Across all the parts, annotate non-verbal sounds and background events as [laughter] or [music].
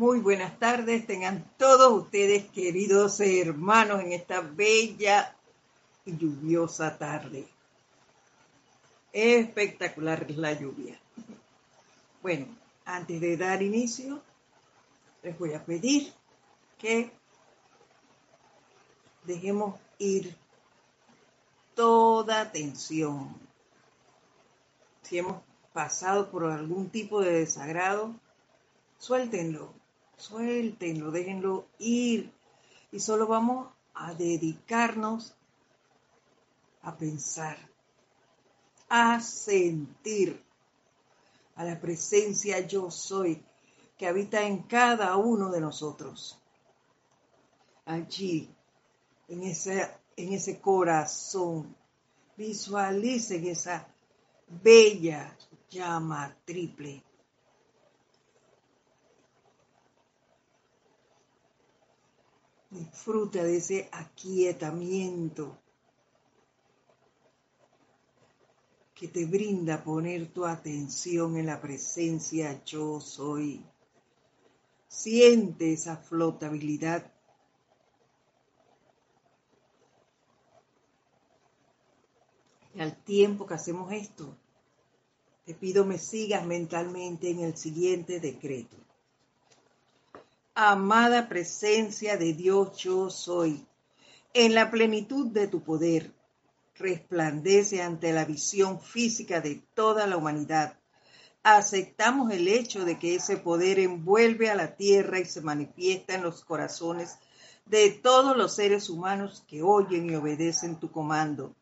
Muy buenas tardes, tengan todos ustedes queridos hermanos en esta bella y lluviosa tarde. Espectacular es la lluvia. Bueno, antes de dar inicio, les voy a pedir que dejemos ir toda tensión. Si hemos pasado por algún tipo de desagrado, suéltenlo suéltenlo, déjenlo ir. Y solo vamos a dedicarnos a pensar, a sentir a la presencia yo soy que habita en cada uno de nosotros. Allí, en ese, en ese corazón, visualicen esa bella llama triple Disfruta de ese aquietamiento que te brinda poner tu atención en la presencia yo soy. Siente esa flotabilidad. Y al tiempo que hacemos esto, te pido me sigas mentalmente en el siguiente decreto amada presencia de Dios yo soy, en la plenitud de tu poder, resplandece ante la visión física de toda la humanidad. Aceptamos el hecho de que ese poder envuelve a la tierra y se manifiesta en los corazones de todos los seres humanos que oyen y obedecen tu comando,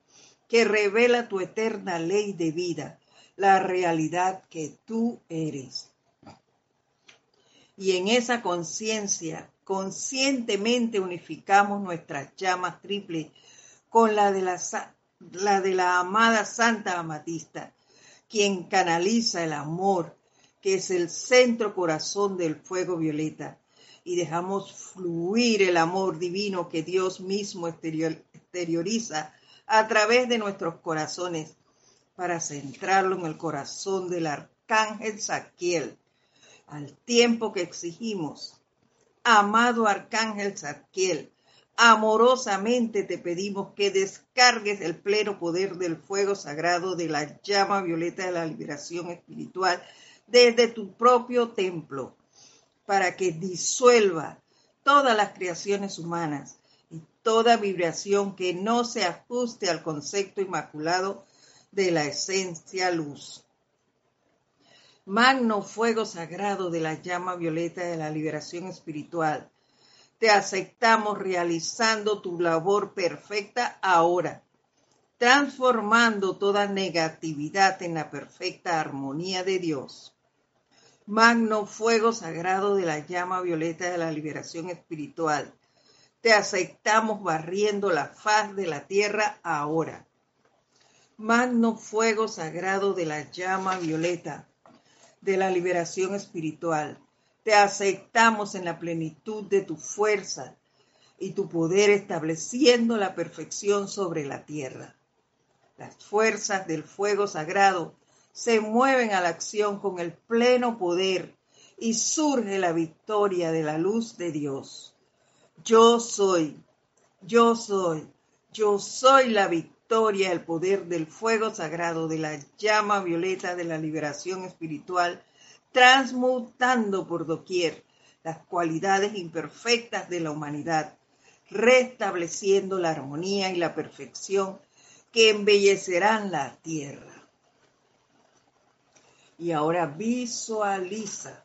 que revela tu eterna ley de vida, la realidad que tú eres y en esa conciencia conscientemente unificamos nuestras llamas triple con la de la, la de la amada Santa Amatista, quien canaliza el amor, que es el centro corazón del fuego violeta, y dejamos fluir el amor divino que Dios mismo exterioriza a través de nuestros corazones para centrarlo en el corazón del arcángel Saquiel, al tiempo que exigimos. Amado Arcángel Zadkiel, amorosamente te pedimos que descargues el pleno poder del fuego sagrado de la llama violeta de la liberación espiritual desde tu propio templo, para que disuelva todas las creaciones humanas y toda vibración que no se ajuste al concepto inmaculado de la esencia luz magno fuego sagrado de la llama violeta de la liberación espiritual. Te aceptamos realizando tu labor perfecta ahora, transformando toda negatividad en la perfecta armonía de Dios. Magno fuego sagrado de la llama violeta de la liberación espiritual. Te aceptamos barriendo la faz de la tierra ahora. Magno fuego sagrado de la llama violeta de la liberación espiritual. Te aceptamos en la plenitud de tu fuerza y tu poder estableciendo la perfección sobre la tierra. Las fuerzas del fuego sagrado se mueven a la acción con el pleno poder y surge la victoria de la luz de Dios. Yo soy, yo soy, yo soy la victoria el poder del fuego sagrado, de la llama violeta de la liberación espiritual, transmutando por doquier las cualidades imperfectas de la humanidad, restableciendo la armonía y la perfección que embellecerán la tierra. Y ahora visualiza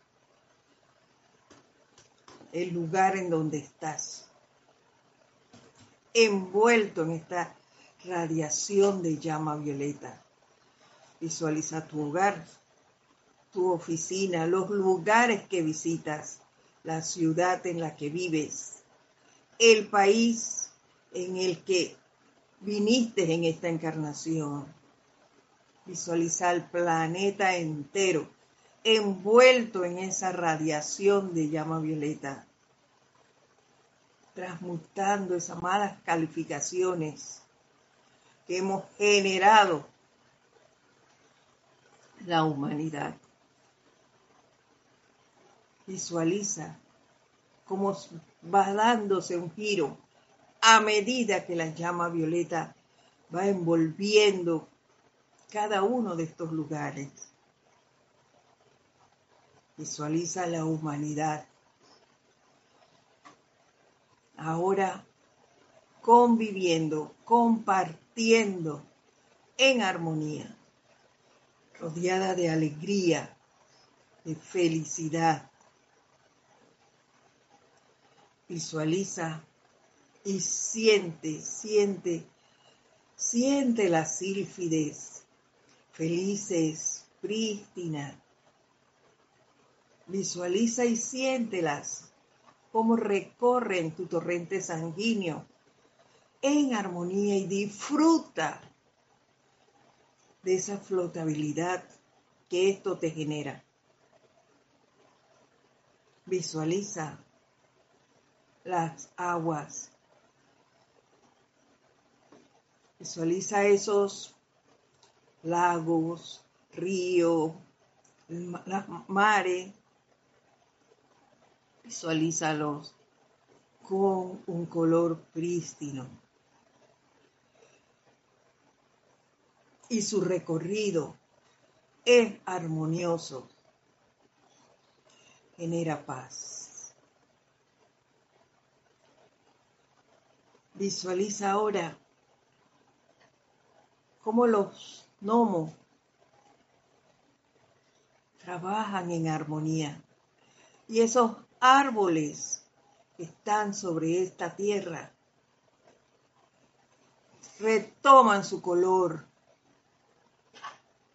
el lugar en donde estás, envuelto en esta radiación de llama violeta. Visualiza tu hogar, tu oficina, los lugares que visitas, la ciudad en la que vives, el país en el que viniste en esta encarnación. Visualiza el planeta entero envuelto en esa radiación de llama violeta, transmutando esas malas calificaciones que hemos generado la humanidad. Visualiza cómo va dándose un giro a medida que la llama violeta va envolviendo cada uno de estos lugares. Visualiza la humanidad. Ahora conviviendo, compartiendo en armonía, rodeada de alegría, de felicidad. Visualiza y siente, siente, siente las sílfides felices, prístinas. Visualiza y siéntelas como recorren tu torrente sanguíneo en armonía y disfruta de esa flotabilidad que esto te genera. Visualiza las aguas. Visualiza esos lagos, ríos, mares. Visualízalos con un color prístino. Y su recorrido es armonioso, genera paz. Visualiza ahora cómo los gnomos trabajan en armonía y esos árboles que están sobre esta tierra retoman su color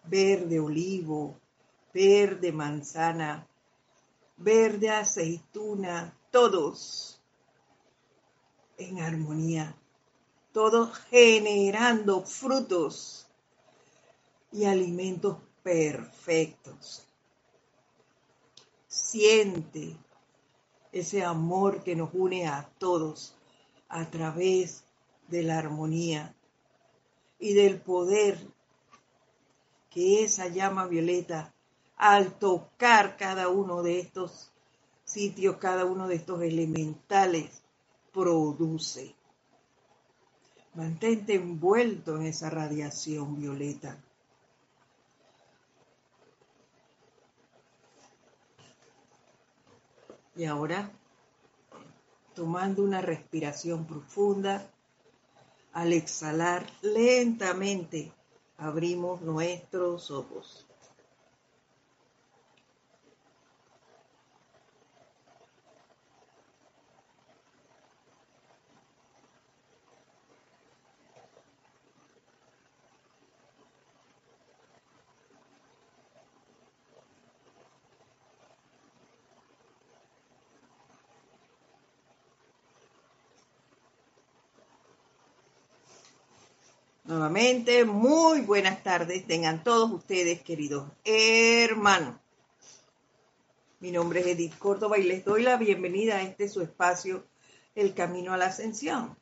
verde olivo, verde manzana, verde aceituna, todos en armonía, todos generando frutos y alimentos perfectos. Siente ese amor que nos une a todos a través de la armonía y del poder esa llama violeta, al tocar cada uno de estos sitios, cada uno de estos elementales, produce. Mantente envuelto en esa radiación violeta. Y ahora, tomando una respiración profunda, al exhalar lentamente, abrimos nuestros ojos. Nuevamente, muy buenas tardes tengan todos ustedes, queridos hermanos. Mi nombre es Edith Córdoba y les doy la bienvenida a este su espacio, El Camino a la Ascensión,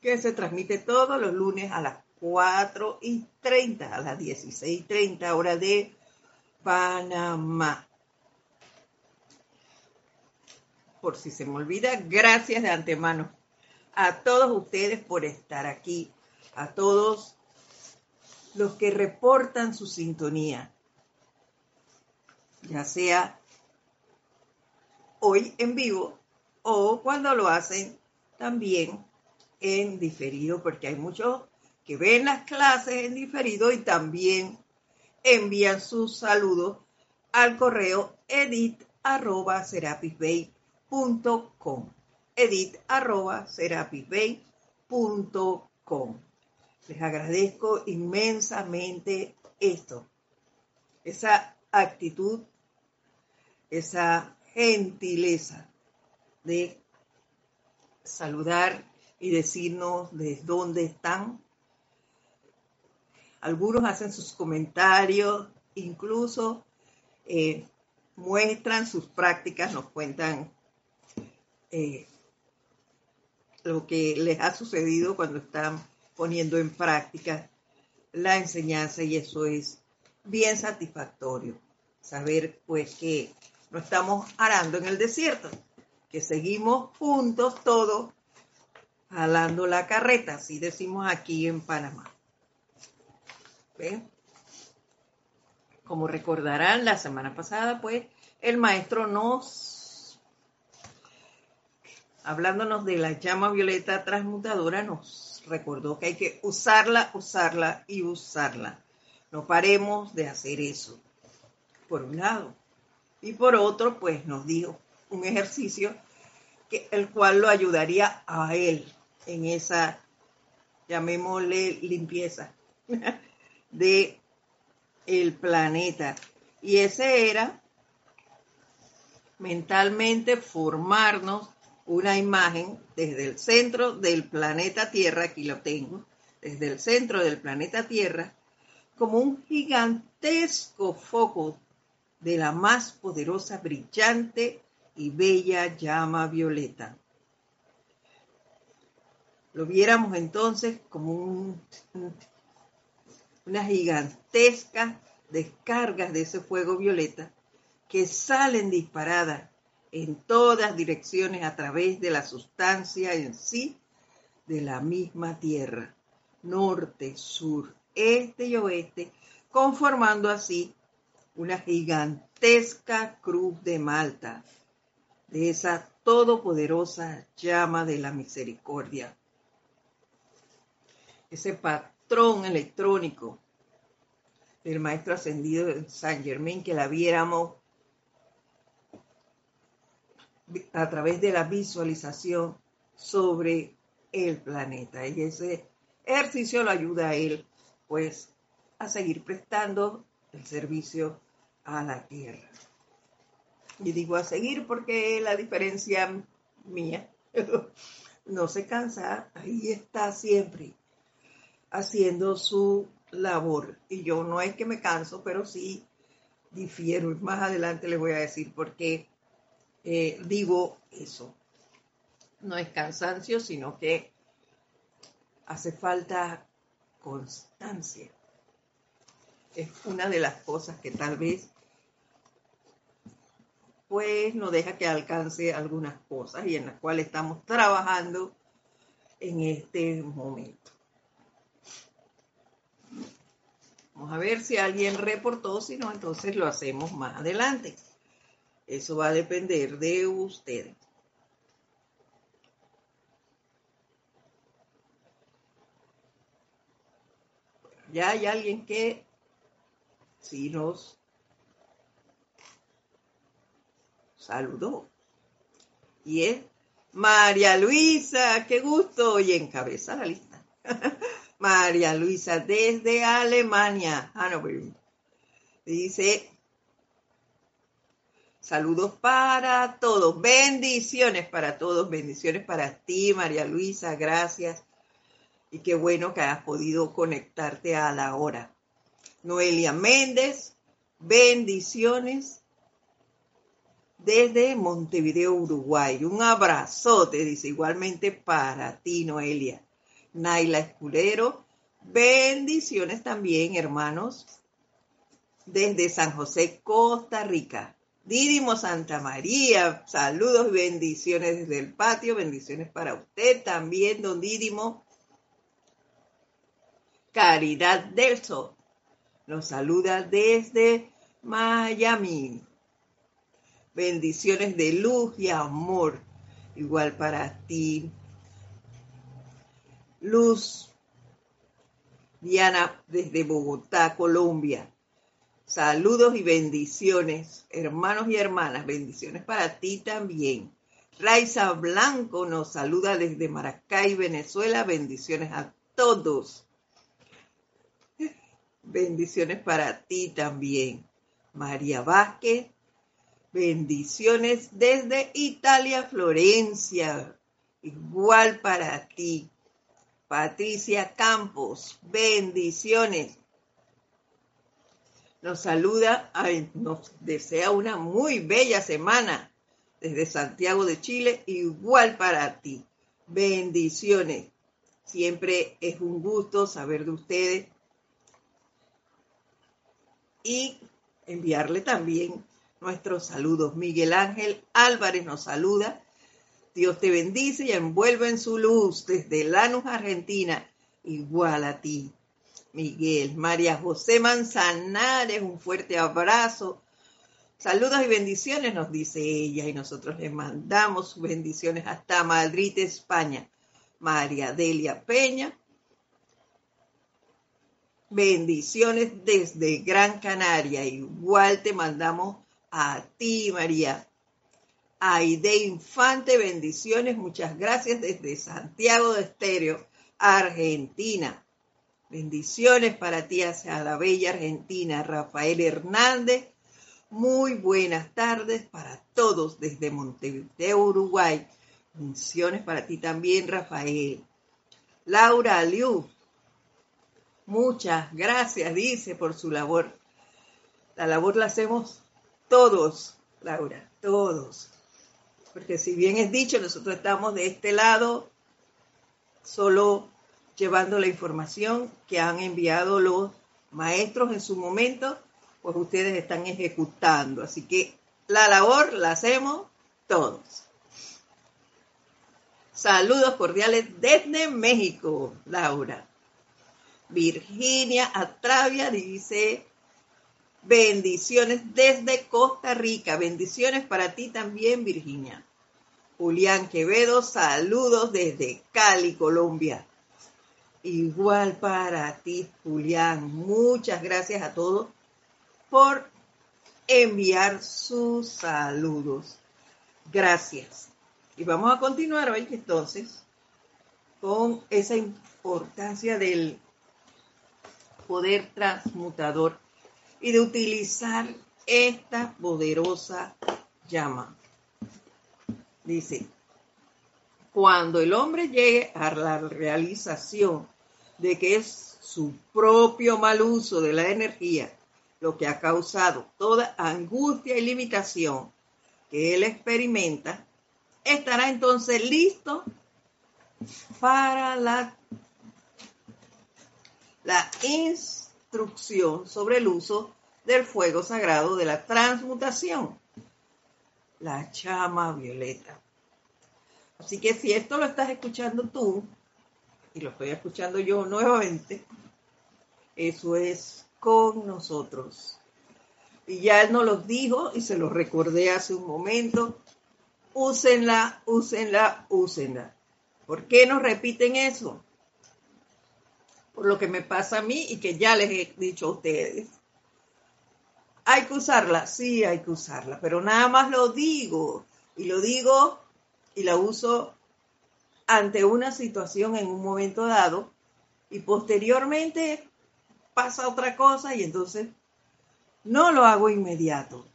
que se transmite todos los lunes a las 4 y 30, a las 16 y 30 hora de Panamá. Por si se me olvida, gracias de antemano a todos ustedes por estar aquí a todos los que reportan su sintonía, ya sea hoy en vivo o cuando lo hacen también en diferido, porque hay muchos que ven las clases en diferido y también envían sus saludos al correo edit arroba edit arroba les agradezco inmensamente esto, esa actitud, esa gentileza de saludar y decirnos de dónde están. Algunos hacen sus comentarios, incluso eh, muestran sus prácticas, nos cuentan eh, lo que les ha sucedido cuando están poniendo en práctica la enseñanza y eso es bien satisfactorio. Saber pues que no estamos arando en el desierto, que seguimos juntos todos jalando la carreta, así decimos aquí en Panamá. ¿Ven? Como recordarán, la semana pasada, pues, el maestro nos, hablándonos de la llama violeta transmutadora, nos recordó que hay que usarla, usarla y usarla. No paremos de hacer eso, por un lado. Y por otro, pues nos dijo un ejercicio que, el cual lo ayudaría a él en esa, llamémosle, limpieza [laughs] de el planeta. Y ese era mentalmente formarnos una imagen desde el centro del planeta Tierra, aquí lo tengo, desde el centro del planeta Tierra, como un gigantesco foco de la más poderosa, brillante y bella llama violeta. Lo viéramos entonces como un, una gigantesca descargas de ese fuego violeta que salen disparadas en todas direcciones a través de la sustancia en sí de la misma tierra, norte, sur, este y oeste, conformando así una gigantesca cruz de Malta, de esa todopoderosa llama de la misericordia. Ese patrón electrónico del maestro ascendido de San Germain, que la viéramos a través de la visualización sobre el planeta. Y ese ejercicio lo ayuda a él, pues, a seguir prestando el servicio a la tierra. Y digo a seguir porque la diferencia mía [laughs] no se cansa, ahí está siempre haciendo su labor. Y yo no es que me canso, pero sí difiero. Más adelante les voy a decir por qué eh, digo eso. No es cansancio, sino que hace falta constancia. Es una de las cosas que tal vez pues no deja que alcance algunas cosas y en las cuales estamos trabajando en este momento. Vamos a ver si alguien reportó, si no, entonces lo hacemos más adelante. Eso va a depender de ustedes. ya hay alguien que sí nos saludó. Y es María Luisa, qué gusto, y encabeza la lista. [laughs] María Luisa desde Alemania, Hannover. Dice, saludos para todos, bendiciones para todos, bendiciones para ti, María Luisa, gracias. Y qué bueno que has podido conectarte a la hora. Noelia Méndez, bendiciones desde Montevideo, Uruguay. Un abrazote, dice igualmente para ti, Noelia. Naila Escudero, bendiciones también, hermanos, desde San José, Costa Rica. Didimo Santa María, saludos y bendiciones desde el patio, bendiciones para usted también, don Didimo. Caridad del Sol nos saluda desde Miami. Bendiciones de luz y amor. Igual para ti. Luz. Diana desde Bogotá, Colombia. Saludos y bendiciones, hermanos y hermanas. Bendiciones para ti también. Raiza Blanco nos saluda desde Maracay, Venezuela. Bendiciones a todos. Bendiciones para ti también. María Vázquez Bendiciones desde Italia, Florencia. Igual para ti. Patricia Campos, bendiciones. Nos saluda, nos desea una muy bella semana desde Santiago de Chile, igual para ti. Bendiciones. Siempre es un gusto saber de ustedes y enviarle también nuestros saludos. Miguel Ángel Álvarez nos saluda. Dios te bendice y envuelve en su luz desde Lanús, Argentina, igual a ti. Miguel, María José Manzanares, un fuerte abrazo. Saludos y bendiciones, nos dice ella, y nosotros le mandamos bendiciones hasta Madrid, España. María Delia Peña, bendiciones desde Gran Canaria. Igual te mandamos a ti, María. Aide Infante, bendiciones, muchas gracias desde Santiago de Estéreo, Argentina. Bendiciones para ti hacia la bella Argentina, Rafael Hernández. Muy buenas tardes para todos desde Montevideo, Uruguay. Bendiciones para ti también, Rafael. Laura Liu. Muchas gracias, dice, por su labor. La labor la hacemos todos, Laura, todos. Porque si bien es dicho, nosotros estamos de este lado solo llevando la información que han enviado los maestros en su momento, pues ustedes están ejecutando. Así que la labor la hacemos todos. Saludos cordiales desde México, Laura. Virginia Atravia dice, bendiciones desde Costa Rica. Bendiciones para ti también, Virginia. Julián Quevedo, saludos desde Cali, Colombia. Igual para ti, Julián. Muchas gracias a todos por enviar sus saludos. Gracias. Y vamos a continuar hoy entonces con esa importancia del poder transmutador y de utilizar esta poderosa llama. Dice, cuando el hombre llegue a la realización de que es su propio mal uso de la energía lo que ha causado toda angustia y limitación que él experimenta, estará entonces listo para la, la instrucción sobre el uso del fuego sagrado de la transmutación la llama violeta. Así que si esto lo estás escuchando tú, y lo estoy escuchando yo nuevamente, eso es con nosotros. Y ya él nos lo dijo y se lo recordé hace un momento. Úsenla, úsenla, úsenla. ¿Por qué nos repiten eso? Por lo que me pasa a mí y que ya les he dicho a ustedes. ¿Hay que usarla? Sí, hay que usarla, pero nada más lo digo y lo digo y la uso ante una situación en un momento dado y posteriormente pasa otra cosa y entonces no lo hago inmediato,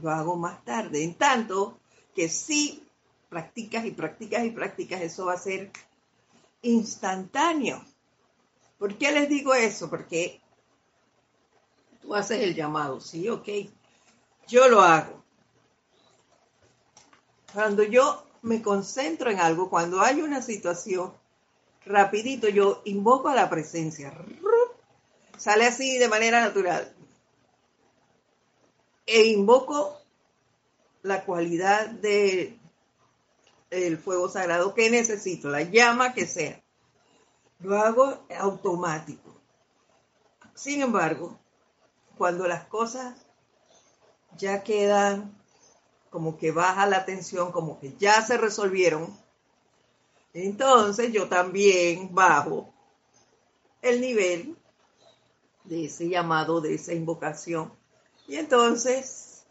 lo hago más tarde. En tanto que si practicas y practicas y practicas, eso va a ser instantáneo. ¿Por qué les digo eso? Porque Tú haces el llamado, sí, ok. Yo lo hago. Cuando yo me concentro en algo, cuando hay una situación, rapidito yo invoco a la presencia. Sale así de manera natural. E invoco la cualidad de el fuego sagrado que necesito, la llama que sea. Lo hago automático. Sin embargo, cuando las cosas ya quedan como que baja la tensión, como que ya se resolvieron, entonces yo también bajo el nivel de ese llamado, de esa invocación. Y entonces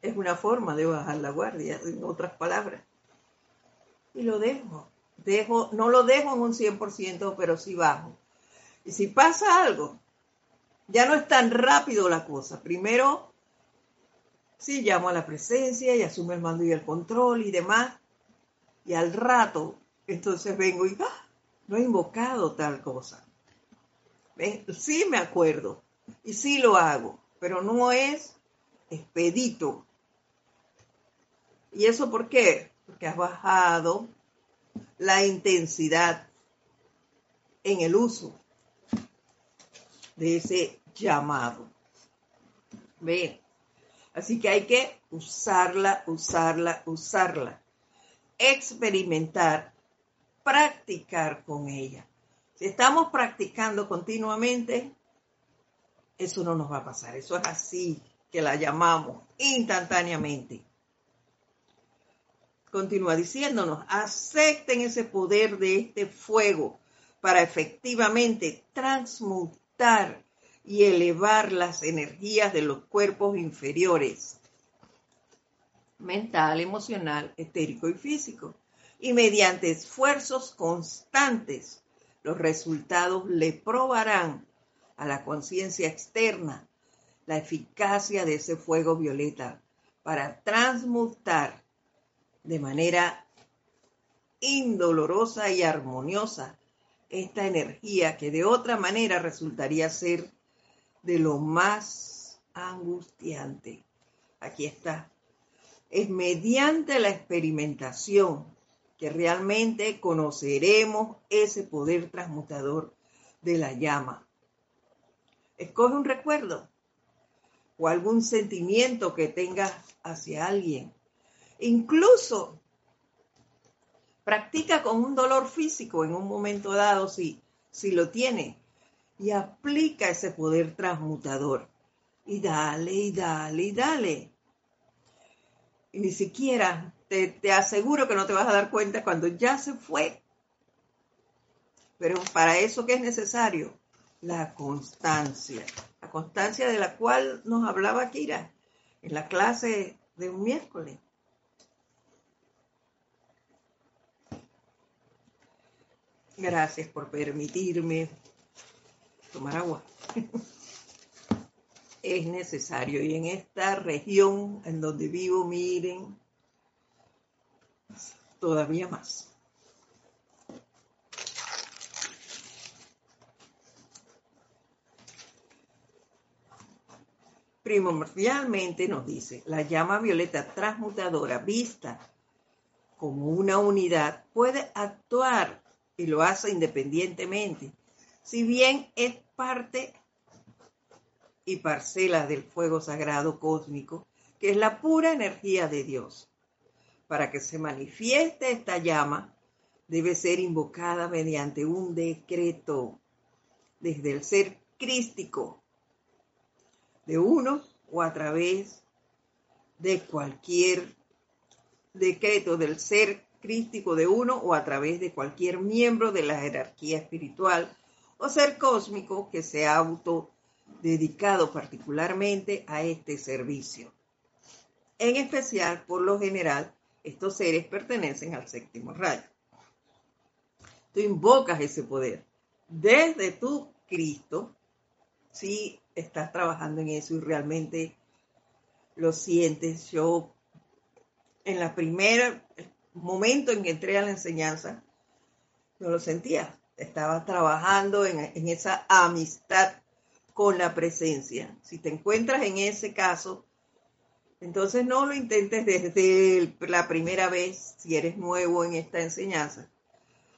es una forma de bajar la guardia, en otras palabras. Y lo dejo. dejo no lo dejo en un 100%, pero sí bajo. Y si pasa algo, ya no es tan rápido la cosa. Primero, sí, llamo a la presencia y asumo el mando y el control y demás. Y al rato, entonces vengo y, ¡ah! No he invocado tal cosa. Sí me acuerdo y sí lo hago, pero no es expedito. ¿Y eso por qué? Porque has bajado la intensidad en el uso de ese llamado. Ve, Así que hay que usarla, usarla, usarla. Experimentar, practicar con ella. Si estamos practicando continuamente, eso no nos va a pasar. Eso es así que la llamamos instantáneamente. Continúa diciéndonos, acepten ese poder de este fuego para efectivamente transmutar y elevar las energías de los cuerpos inferiores, mental, emocional, etérico y físico. Y mediante esfuerzos constantes, los resultados le probarán a la conciencia externa la eficacia de ese fuego violeta para transmutar de manera indolorosa y armoniosa esta energía que de otra manera resultaría ser de lo más angustiante. Aquí está. Es mediante la experimentación que realmente conoceremos ese poder transmutador de la llama. Escoge un recuerdo o algún sentimiento que tengas hacia alguien. Incluso practica con un dolor físico en un momento dado si, si lo tiene y aplica ese poder transmutador. Y dale, y dale, y dale. Y ni siquiera te, te aseguro que no te vas a dar cuenta cuando ya se fue. Pero para eso, ¿qué es necesario? La constancia. La constancia de la cual nos hablaba Kira en la clase de un miércoles. Gracias por permitirme tomar agua. es necesario. Y en esta región en donde vivo, miren, todavía más. Primordialmente nos dice, la llama violeta transmutadora vista como una unidad puede actuar y lo hace independientemente si bien parte y parcela del fuego sagrado cósmico, que es la pura energía de Dios. Para que se manifieste esta llama, debe ser invocada mediante un decreto desde el ser crístico de uno o a través de cualquier decreto del ser crístico de uno o a través de cualquier miembro de la jerarquía espiritual o ser cósmico que se ha auto dedicado particularmente a este servicio. En especial, por lo general, estos seres pertenecen al séptimo rayo. Tú invocas ese poder desde tu Cristo, si estás trabajando en eso y realmente lo sientes. Yo, en la primera momento en que entré a la enseñanza, no lo sentía estaba trabajando en, esa amistad con la presencia. Si te encuentras en ese caso, entonces no lo intentes desde la primera vez, si eres nuevo en esta enseñanza,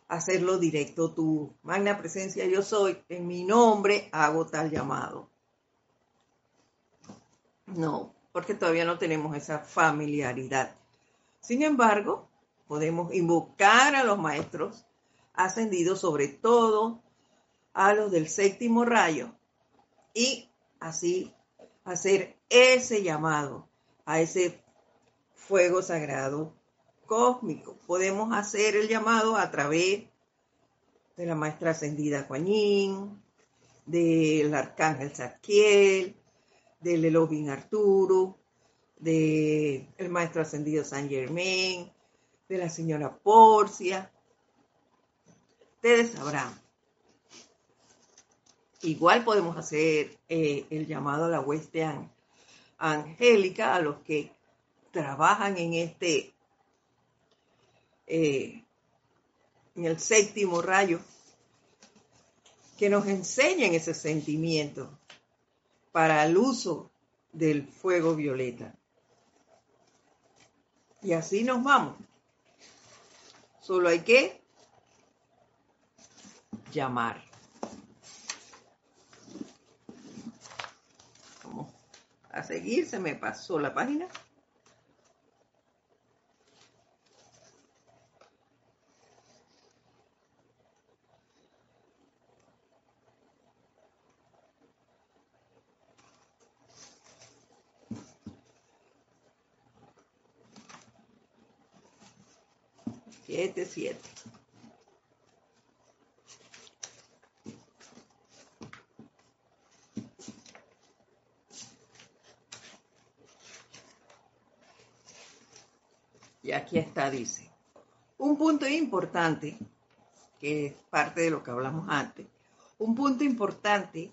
hacerlo directo tú. Magna presencia yo soy, en mi nombre hago tal llamado. No, porque todavía no tenemos esa familiaridad. Sin embargo, podemos invocar a los maestros ascendido sobre todo a los del séptimo rayo y así hacer ese llamado a ese fuego sagrado cósmico. Podemos hacer el llamado a través de la maestra ascendida Kuan del arcángel Zadkiel, del Elohim Arturo, del maestro ascendido San Germain, de la señora Porcia, ustedes sabrán. Igual podemos hacer eh, el llamado a la hueste angélica, a los que trabajan en este, eh, en el séptimo rayo, que nos enseñen ese sentimiento para el uso del fuego violeta. Y así nos vamos. Solo hay que llamar. a seguir, se me pasó la página. Siete, siete. Aquí está, dice. Un punto importante, que es parte de lo que hablamos antes, un punto importante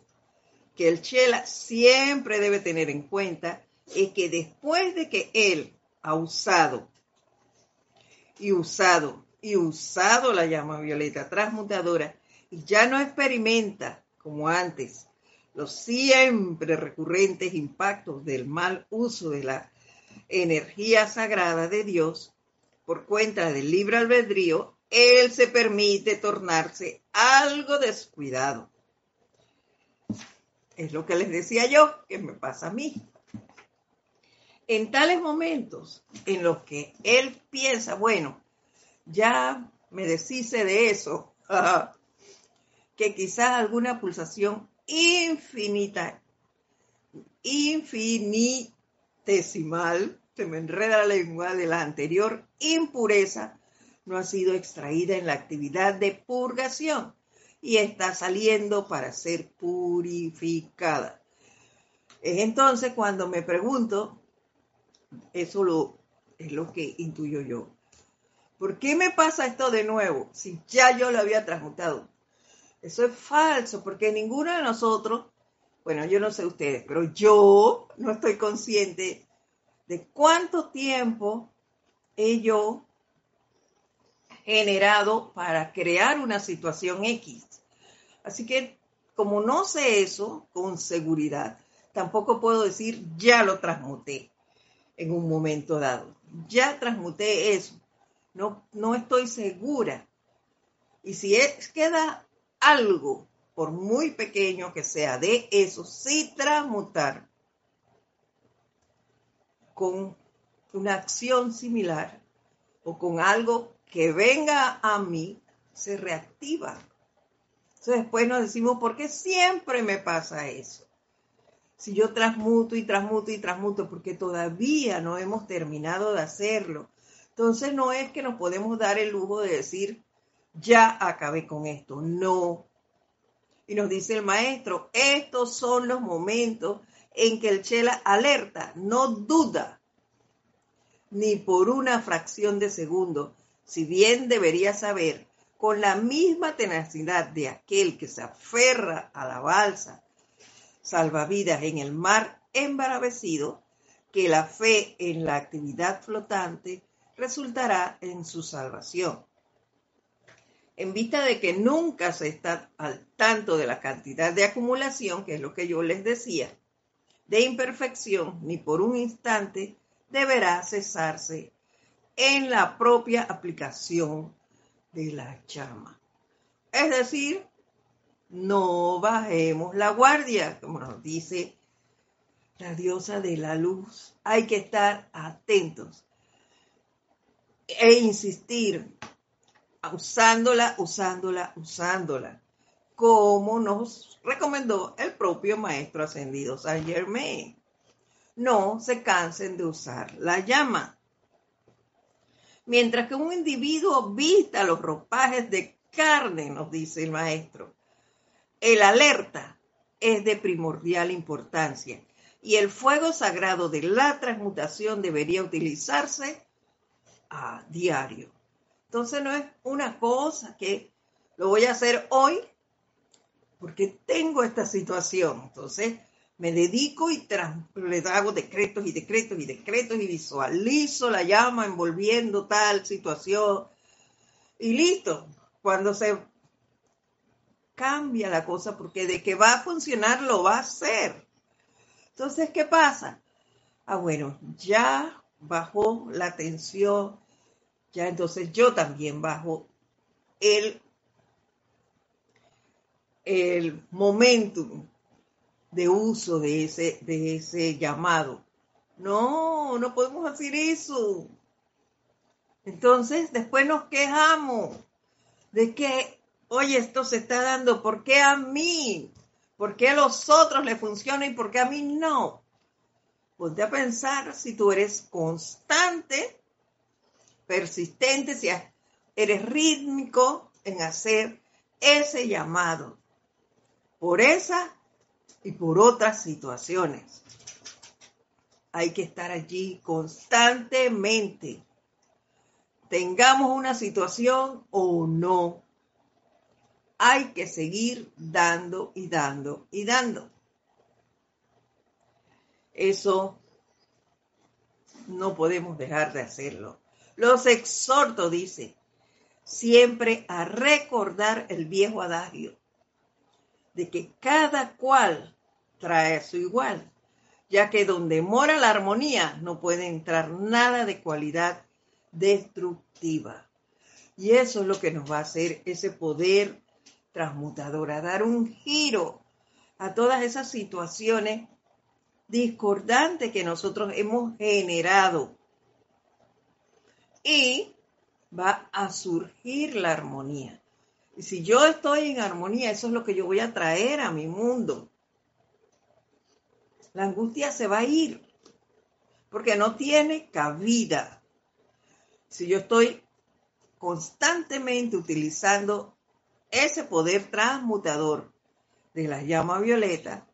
que el Chela siempre debe tener en cuenta es que después de que él ha usado y usado y usado la llama violeta transmutadora y ya no experimenta como antes los siempre recurrentes impactos del mal uso de la energía sagrada de Dios, por cuenta del libre albedrío, él se permite tornarse algo descuidado. Es lo que les decía yo, que me pasa a mí. En tales momentos en los que él piensa, bueno, ya me deshice de eso, [laughs] que quizás alguna pulsación infinita, infinitesimal se me enreda la lengua de la anterior impureza no ha sido extraída en la actividad de purgación y está saliendo para ser purificada. Es entonces cuando me pregunto, eso lo, es lo que intuyo yo, ¿por qué me pasa esto de nuevo si ya yo lo había transmutado? Eso es falso, porque ninguno de nosotros, bueno, yo no sé ustedes, pero yo no estoy consciente de cuánto tiempo he yo generado para crear una situación X. Así que como no sé eso con seguridad, tampoco puedo decir ya lo transmuté en un momento dado. Ya transmuté eso. No, no estoy segura. Y si queda algo, por muy pequeño que sea, de eso, sí transmutar con una acción similar o con algo que venga a mí, se reactiva. Entonces después nos decimos, ¿por qué siempre me pasa eso? Si yo transmuto y transmuto y transmuto, porque todavía no hemos terminado de hacerlo. Entonces no es que nos podemos dar el lujo de decir, ya acabé con esto. No. Y nos dice el maestro, estos son los momentos en que el Chela alerta, no duda, ni por una fracción de segundo, si bien debería saber con la misma tenacidad de aquel que se aferra a la balsa salvavidas en el mar embravecido, que la fe en la actividad flotante resultará en su salvación. En vista de que nunca se está al tanto de la cantidad de acumulación, que es lo que yo les decía, de imperfección, ni por un instante deberá cesarse en la propia aplicación de la llama. Es decir, no bajemos la guardia, como nos dice la diosa de la luz. Hay que estar atentos e insistir, usándola, usándola, usándola como nos recomendó el propio Maestro Ascendido Saint Germain. No se cansen de usar la llama. Mientras que un individuo vista los ropajes de carne, nos dice el Maestro, el alerta es de primordial importancia y el fuego sagrado de la transmutación debería utilizarse a diario. Entonces no es una cosa que lo voy a hacer hoy porque tengo esta situación. Entonces me dedico y le hago decretos y decretos y decretos y visualizo la llama envolviendo tal situación. Y listo, cuando se cambia la cosa, porque de que va a funcionar lo va a hacer. Entonces, ¿qué pasa? Ah, bueno, ya bajó la tensión, ya entonces yo también bajo el el momentum de uso de ese, de ese llamado. No, no podemos hacer eso. Entonces, después nos quejamos de que, oye, esto se está dando, ¿por qué a mí? ¿Por qué a los otros le funciona y por qué a mí no? Ponte a pensar si tú eres constante, persistente, si eres rítmico en hacer ese llamado por esa y por otras situaciones. Hay que estar allí constantemente. Tengamos una situación o no. Hay que seguir dando y dando y dando. Eso no podemos dejar de hacerlo. Los exhorto, dice, siempre a recordar el viejo adagio de que cada cual trae su igual, ya que donde mora la armonía no puede entrar nada de cualidad destructiva. Y eso es lo que nos va a hacer ese poder transmutador, a dar un giro a todas esas situaciones discordantes que nosotros hemos generado. Y va a surgir la armonía. Y si yo estoy en armonía, eso es lo que yo voy a traer a mi mundo. La angustia se va a ir porque no tiene cabida. Si yo estoy constantemente utilizando ese poder transmutador de la llama violeta,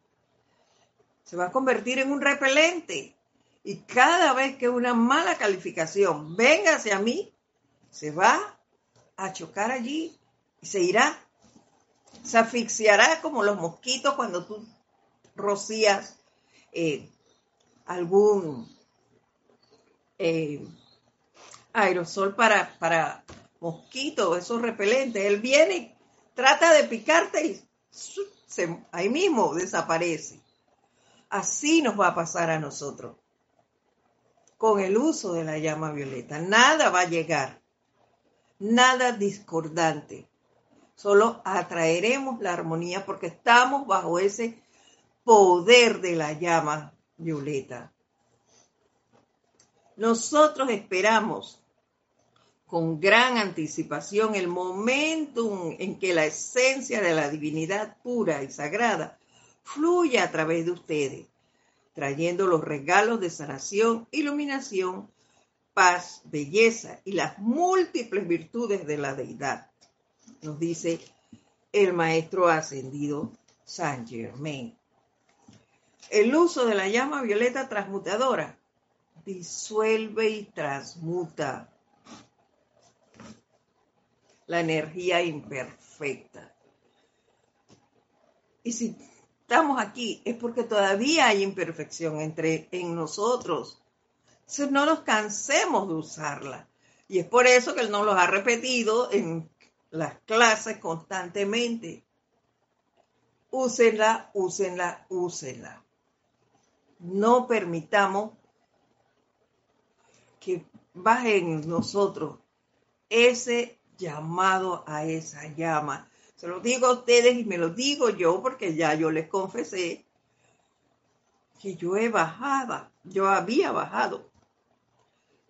se va a convertir en un repelente. Y cada vez que una mala calificación venga hacia mí, se va a chocar allí y se irá. Se asfixiará como los mosquitos cuando tú rocías eh, algún eh, aerosol para, para mosquitos, esos repelentes. Él viene, trata de picarte y ahí mismo desaparece. Así nos va a pasar a nosotros con el uso de la llama violeta. Nada va a llegar, nada discordante solo atraeremos la armonía porque estamos bajo ese poder de la llama violeta. Nosotros esperamos con gran anticipación el momento en que la esencia de la divinidad pura y sagrada fluya a través de ustedes, trayendo los regalos de sanación, iluminación, paz, belleza y las múltiples virtudes de la deidad nos dice el maestro ascendido Saint Germain. El uso de la llama violeta transmutadora disuelve y transmuta la energía imperfecta. Y si estamos aquí es porque todavía hay imperfección entre en nosotros. Entonces no nos cansemos de usarla. Y es por eso que él nos lo ha repetido en las clases constantemente. Úsenla, úsenla, úsenla. No permitamos que baje en nosotros ese llamado a esa llama. Se lo digo a ustedes y me lo digo yo porque ya yo les confesé que yo he bajado, yo había bajado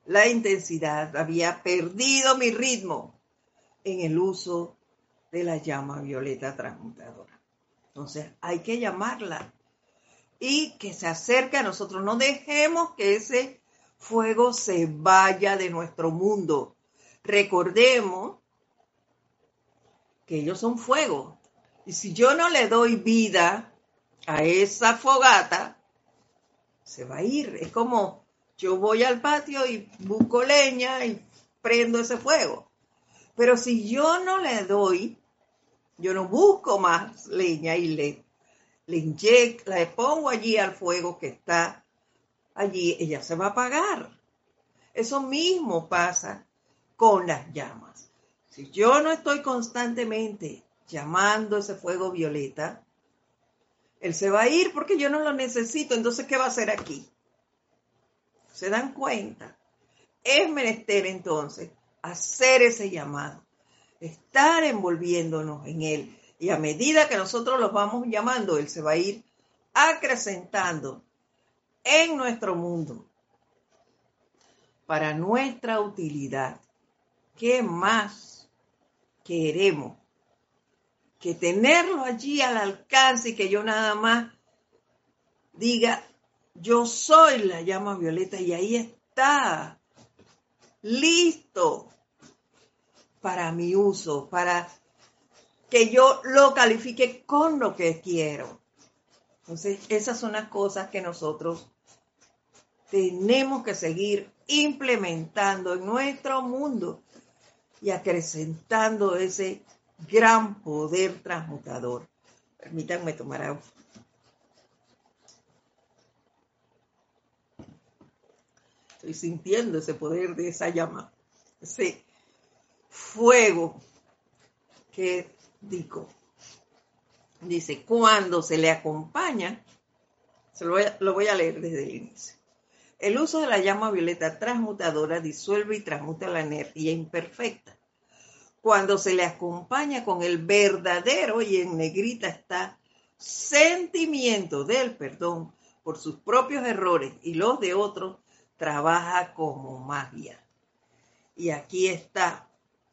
la intensidad, había perdido mi ritmo en el uso de la llama violeta transmutadora. Entonces hay que llamarla y que se acerque a nosotros. No dejemos que ese fuego se vaya de nuestro mundo. Recordemos que ellos son fuego. Y si yo no le doy vida a esa fogata, se va a ir. Es como yo voy al patio y busco leña y prendo ese fuego. Pero si yo no le doy, yo no busco más leña y le, inyecto, le pongo allí al fuego que está allí, ella se va a apagar. Eso mismo pasa con las llamas. Si yo no estoy constantemente llamando ese fuego violeta, él se va a ir porque yo no lo necesito. Entonces, ¿qué va a hacer aquí? ¿Se dan cuenta? Es menester entonces hacer ese llamado, estar envolviéndonos en Él. Y a medida que nosotros los vamos llamando, Él se va a ir acrecentando en nuestro mundo para nuestra utilidad. ¿Qué más queremos? Que tenerlo allí al alcance y que yo nada más diga, yo soy la llama violeta y ahí está, listo para mi uso, para que yo lo califique con lo que quiero. Entonces, esas son las cosas que nosotros tenemos que seguir implementando en nuestro mundo y acrecentando ese gran poder transmutador. Permítanme tomar agua. Estoy sintiendo ese poder de esa llama, ese fuego que digo. Dice, cuando se le acompaña, se lo voy, a, lo voy a leer desde el inicio. El uso de la llama violeta transmutadora disuelve y transmuta la energía imperfecta. Cuando se le acompaña con el verdadero, y en negrita está, sentimiento del perdón por sus propios errores y los de otros, trabaja como magia. Y aquí está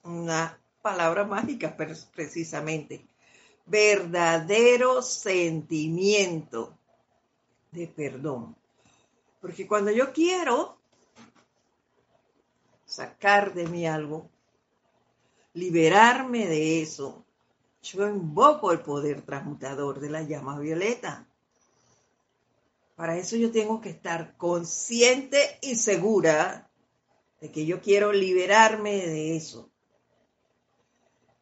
una palabra mágica precisamente. Verdadero sentimiento de perdón. Porque cuando yo quiero sacar de mí algo, liberarme de eso, yo invoco el poder transmutador de la llama violeta. Para eso yo tengo que estar consciente y segura de que yo quiero liberarme de eso.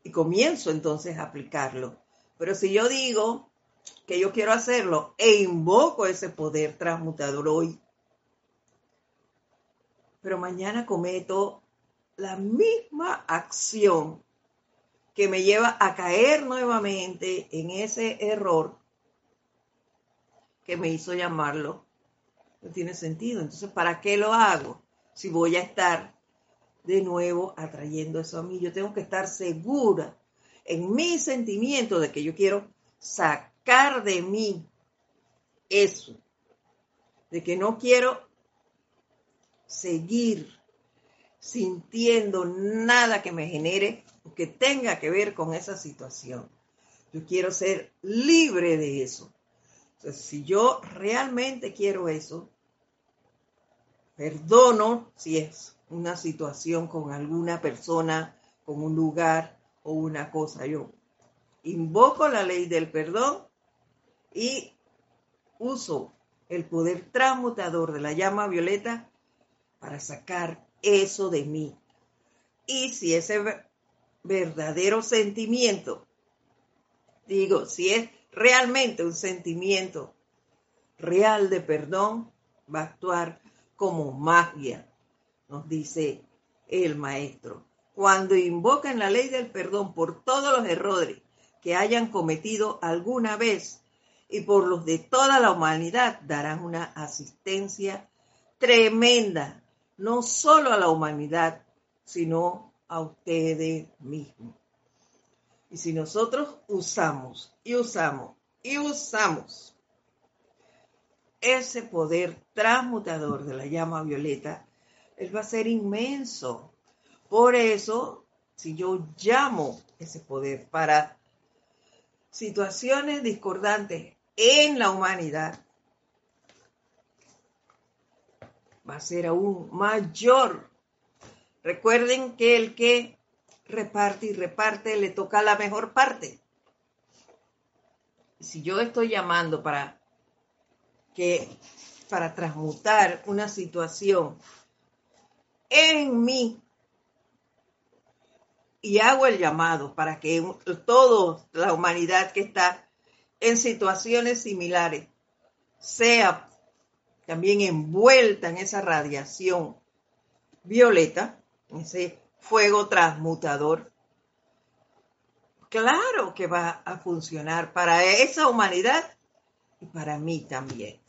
Y comienzo entonces a aplicarlo. Pero si yo digo que yo quiero hacerlo e invoco ese poder transmutador hoy, pero mañana cometo la misma acción que me lleva a caer nuevamente en ese error que me hizo llamarlo, no tiene sentido. Entonces, ¿para qué lo hago? Si voy a estar de nuevo atrayendo eso a mí, yo tengo que estar segura en mi sentimiento de que yo quiero sacar de mí eso, de que no quiero seguir sintiendo nada que me genere que tenga que ver con esa situación. Yo quiero ser libre de eso. Entonces, si yo realmente quiero eso, perdono si es una situación con alguna persona, con un lugar o una cosa. Yo invoco la ley del perdón y uso el poder transmutador de la llama violeta para sacar eso de mí. Y si ese verdadero sentimiento, digo, si es realmente un sentimiento real de perdón, va a actuar como magia, nos dice el maestro. Cuando invocan la ley del perdón por todos los errores que hayan cometido alguna vez y por los de toda la humanidad, darán una asistencia tremenda no solo a la humanidad, sino a ustedes mismos. Y si nosotros usamos y usamos y usamos ese poder transmutador de la llama violeta, él va a ser inmenso. Por eso, si yo llamo ese poder para situaciones discordantes en la humanidad, va a ser aún mayor. Recuerden que el que reparte y reparte le toca la mejor parte. Si yo estoy llamando para que para transmutar una situación en mí y hago el llamado para que toda la humanidad que está en situaciones similares sea también envuelta en esa radiación violeta, ese fuego transmutador, claro que va a funcionar para esa humanidad y para mí también.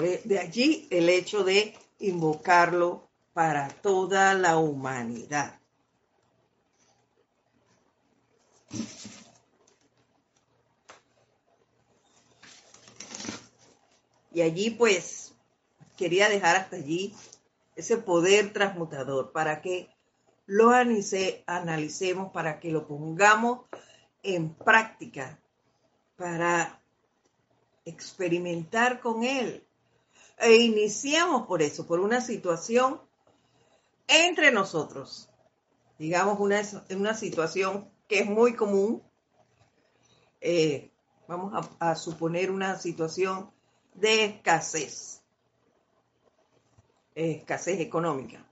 E, de allí el hecho de invocarlo para toda la humanidad. Y allí pues quería dejar hasta allí ese poder transmutador para que lo analicemos, para que lo pongamos en práctica, para experimentar con él. E iniciamos por eso, por una situación entre nosotros. Digamos, una, una situación que es muy común. Eh, vamos a suponer una situación de escasez escasez económica.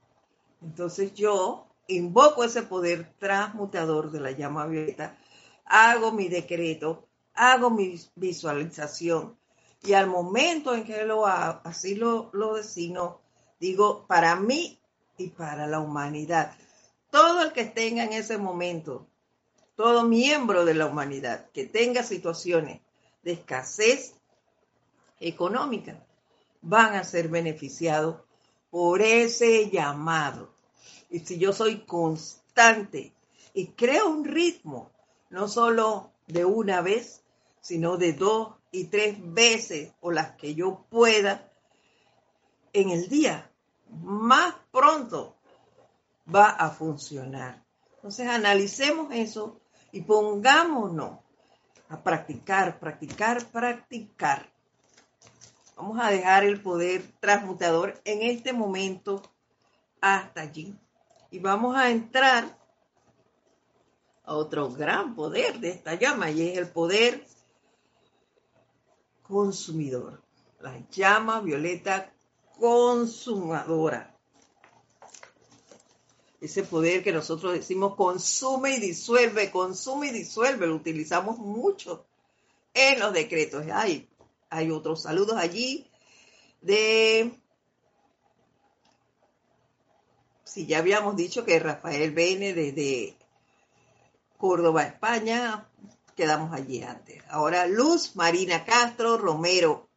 Entonces yo invoco ese poder transmutador de la llama violeta, hago mi decreto, hago mi visualización y al momento en que lo hago, así lo, lo designo, digo para mí y para la humanidad. Todo el que tenga en ese momento, todo miembro de la humanidad que tenga situaciones de escasez económica, van a ser beneficiados por ese llamado. Y si yo soy constante y creo un ritmo, no solo de una vez, sino de dos y tres veces o las que yo pueda en el día, más pronto va a funcionar. Entonces analicemos eso y pongámonos a practicar, practicar, practicar. Vamos a dejar el poder transmutador en este momento hasta allí. Y vamos a entrar a otro gran poder de esta llama y es el poder consumidor. La llama violeta consumadora. Ese poder que nosotros decimos consume y disuelve, consume y disuelve, lo utilizamos mucho en los decretos. Ay, hay otros saludos allí de... Si ya habíamos dicho que Rafael viene desde Córdoba, España, quedamos allí antes. Ahora Luz Marina Castro Romero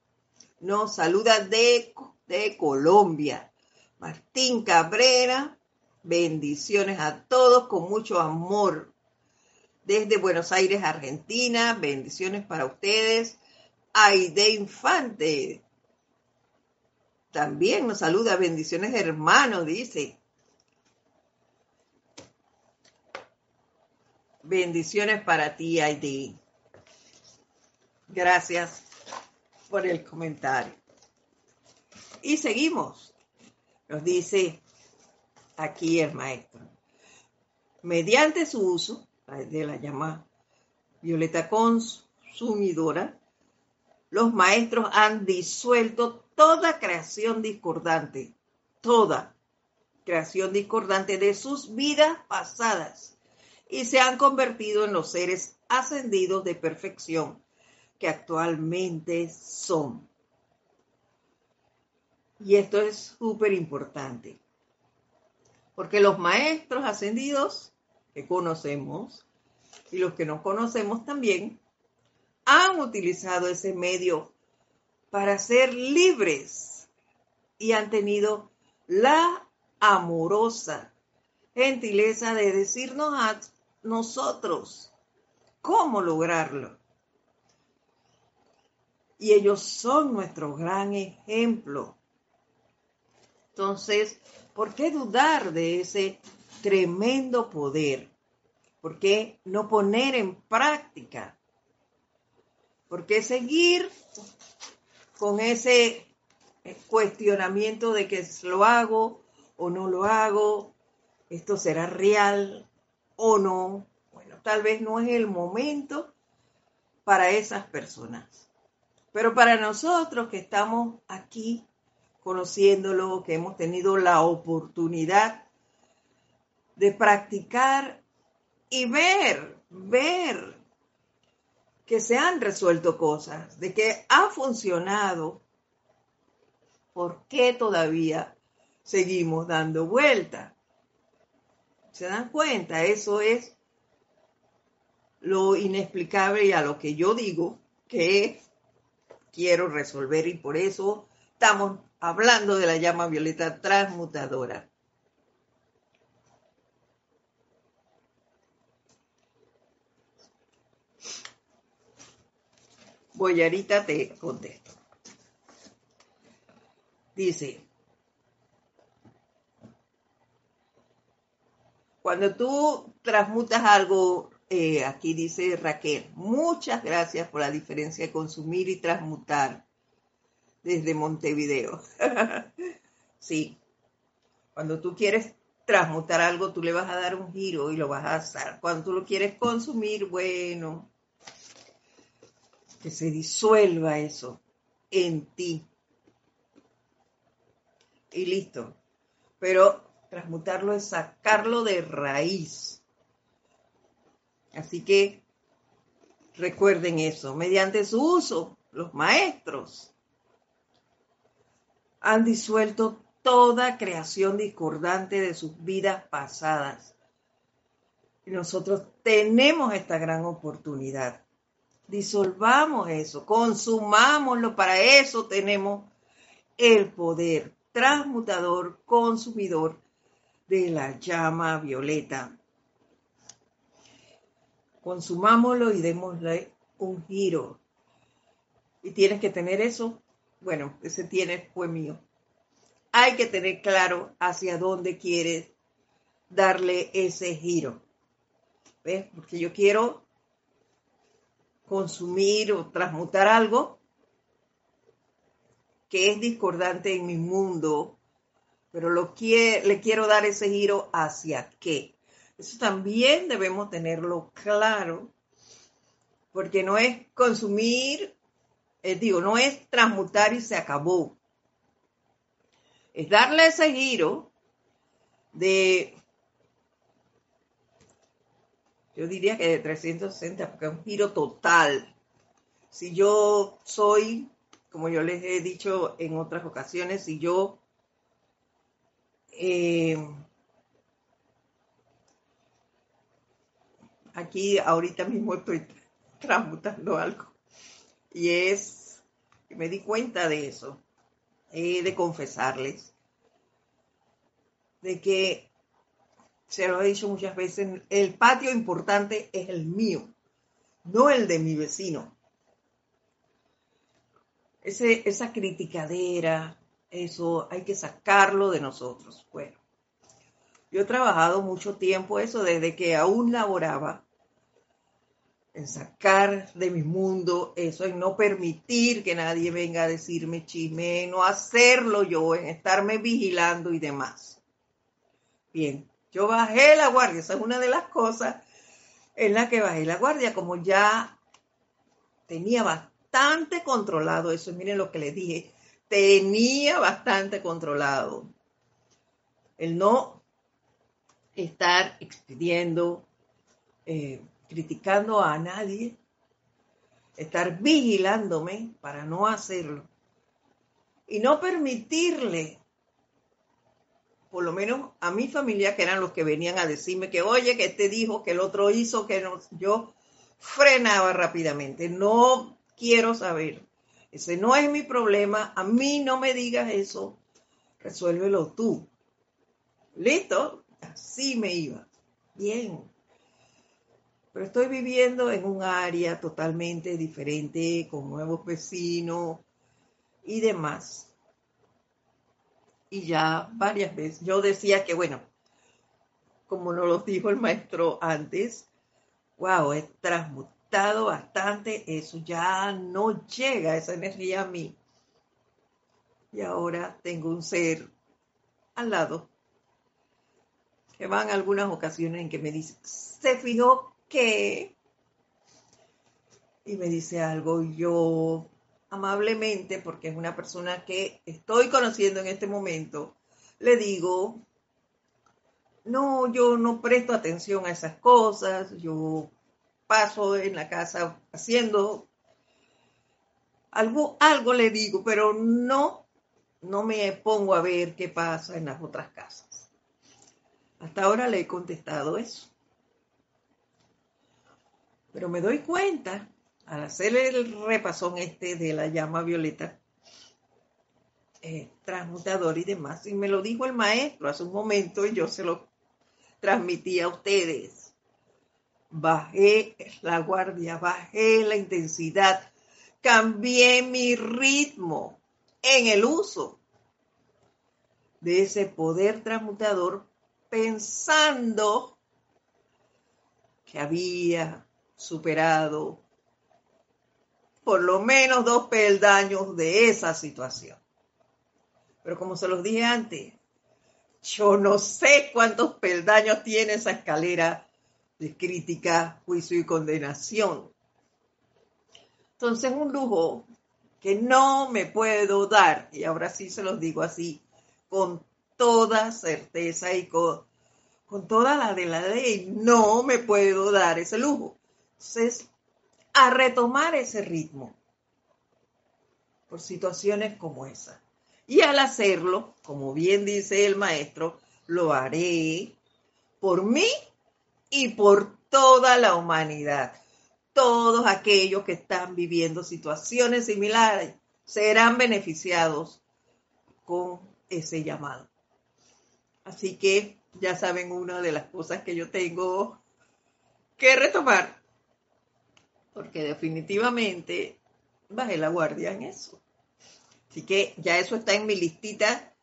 nos saluda de, de Colombia. Martín Cabrera, bendiciones a todos con mucho amor. Desde Buenos Aires, Argentina, bendiciones para ustedes. Aide Infante. También nos saluda, bendiciones hermanos, dice. Bendiciones para ti, Aide. Gracias por el comentario. Y seguimos. Nos dice aquí el maestro. Mediante su uso de la llamada violeta consumidora, los maestros han disuelto toda creación discordante, toda creación discordante de sus vidas pasadas y se han convertido en los seres ascendidos de perfección que actualmente son. Y esto es súper importante, porque los maestros ascendidos que conocemos y los que no conocemos también han utilizado ese medio para ser libres y han tenido la amorosa gentileza de decirnos a nosotros cómo lograrlo. Y ellos son nuestro gran ejemplo. Entonces, ¿por qué dudar de ese tremendo poder? ¿Por qué no poner en práctica porque seguir con ese cuestionamiento de que lo hago o no lo hago, esto será real o no. Bueno, tal vez no es el momento para esas personas. Pero para nosotros que estamos aquí conociéndolo, que hemos tenido la oportunidad de practicar y ver, ver que se han resuelto cosas, de que ha funcionado, ¿por qué todavía seguimos dando vuelta? ¿Se dan cuenta? Eso es lo inexplicable y a lo que yo digo que quiero resolver y por eso estamos hablando de la llama violeta transmutadora. Boyarita te contesto. Dice, cuando tú transmutas algo, eh, aquí dice Raquel, muchas gracias por la diferencia de consumir y transmutar desde Montevideo. [laughs] sí, cuando tú quieres transmutar algo, tú le vas a dar un giro y lo vas a hacer. Cuando tú lo quieres consumir, bueno, que se disuelva eso en ti. Y listo. Pero transmutarlo es sacarlo de raíz. Así que recuerden eso. Mediante su uso, los maestros han disuelto toda creación discordante de sus vidas pasadas. Y nosotros tenemos esta gran oportunidad. Disolvamos eso, consumámoslo, para eso tenemos el poder transmutador, consumidor de la llama violeta. Consumámoslo y démosle un giro. Y tienes que tener eso. Bueno, ese tiene fue mío hay que tener claro hacia dónde quieres darle ese giro. ¿Ves? Porque yo quiero consumir o transmutar algo que es discordante en mi mundo, pero lo le quiero dar ese giro hacia qué. Eso también debemos tenerlo claro, porque no es consumir, eh, digo, no es transmutar y se acabó es darle ese giro de, yo diría que de 360, porque es un giro total. Si yo soy, como yo les he dicho en otras ocasiones, si yo eh, aquí ahorita mismo estoy [laughs] transmutando algo y es, me di cuenta de eso he de confesarles de que, se lo he dicho muchas veces, el patio importante es el mío, no el de mi vecino. Esa criticadera, eso hay que sacarlo de nosotros. Bueno, yo he trabajado mucho tiempo eso desde que aún laboraba en sacar de mi mundo eso, en no permitir que nadie venga a decirme chisme, no hacerlo yo, en estarme vigilando y demás. Bien, yo bajé la guardia, esa es una de las cosas en la que bajé la guardia, como ya tenía bastante controlado eso, miren lo que les dije, tenía bastante controlado el no estar expidiendo eh, criticando a nadie, estar vigilándome para no hacerlo y no permitirle, por lo menos a mi familia, que eran los que venían a decirme que, oye, que este dijo, que el otro hizo, que no, yo frenaba rápidamente, no quiero saber. Ese no es mi problema, a mí no me digas eso, resuélvelo tú. ¿Listo? Así me iba. Bien pero estoy viviendo en un área totalmente diferente, con nuevos vecinos y demás. Y ya varias veces, yo decía que, bueno, como nos lo dijo el maestro antes, wow, he transmutado bastante, eso ya no llega esa energía a mí. Y ahora tengo un ser al lado que van algunas ocasiones en que me dice, se fijó que, y me dice algo, yo amablemente, porque es una persona que estoy conociendo en este momento, le digo, no, yo no presto atención a esas cosas, yo paso en la casa haciendo algo, algo le digo, pero no, no me pongo a ver qué pasa en las otras casas. Hasta ahora le he contestado eso. Pero me doy cuenta, al hacer el repasón este de la llama violeta, eh, transmutador y demás, y me lo dijo el maestro hace un momento y yo se lo transmití a ustedes. Bajé la guardia, bajé la intensidad, cambié mi ritmo en el uso de ese poder transmutador pensando que había superado por lo menos dos peldaños de esa situación. Pero como se los dije antes, yo no sé cuántos peldaños tiene esa escalera de crítica, juicio y condenación. Entonces, un lujo que no me puedo dar, y ahora sí se los digo así, con toda certeza y con, con toda la de la ley, no me puedo dar ese lujo. Entonces, a retomar ese ritmo por situaciones como esa. Y al hacerlo, como bien dice el maestro, lo haré por mí y por toda la humanidad. Todos aquellos que están viviendo situaciones similares serán beneficiados con ese llamado. Así que ya saben una de las cosas que yo tengo que retomar, porque definitivamente bajé la guardia en eso. Así que ya eso está en mi listita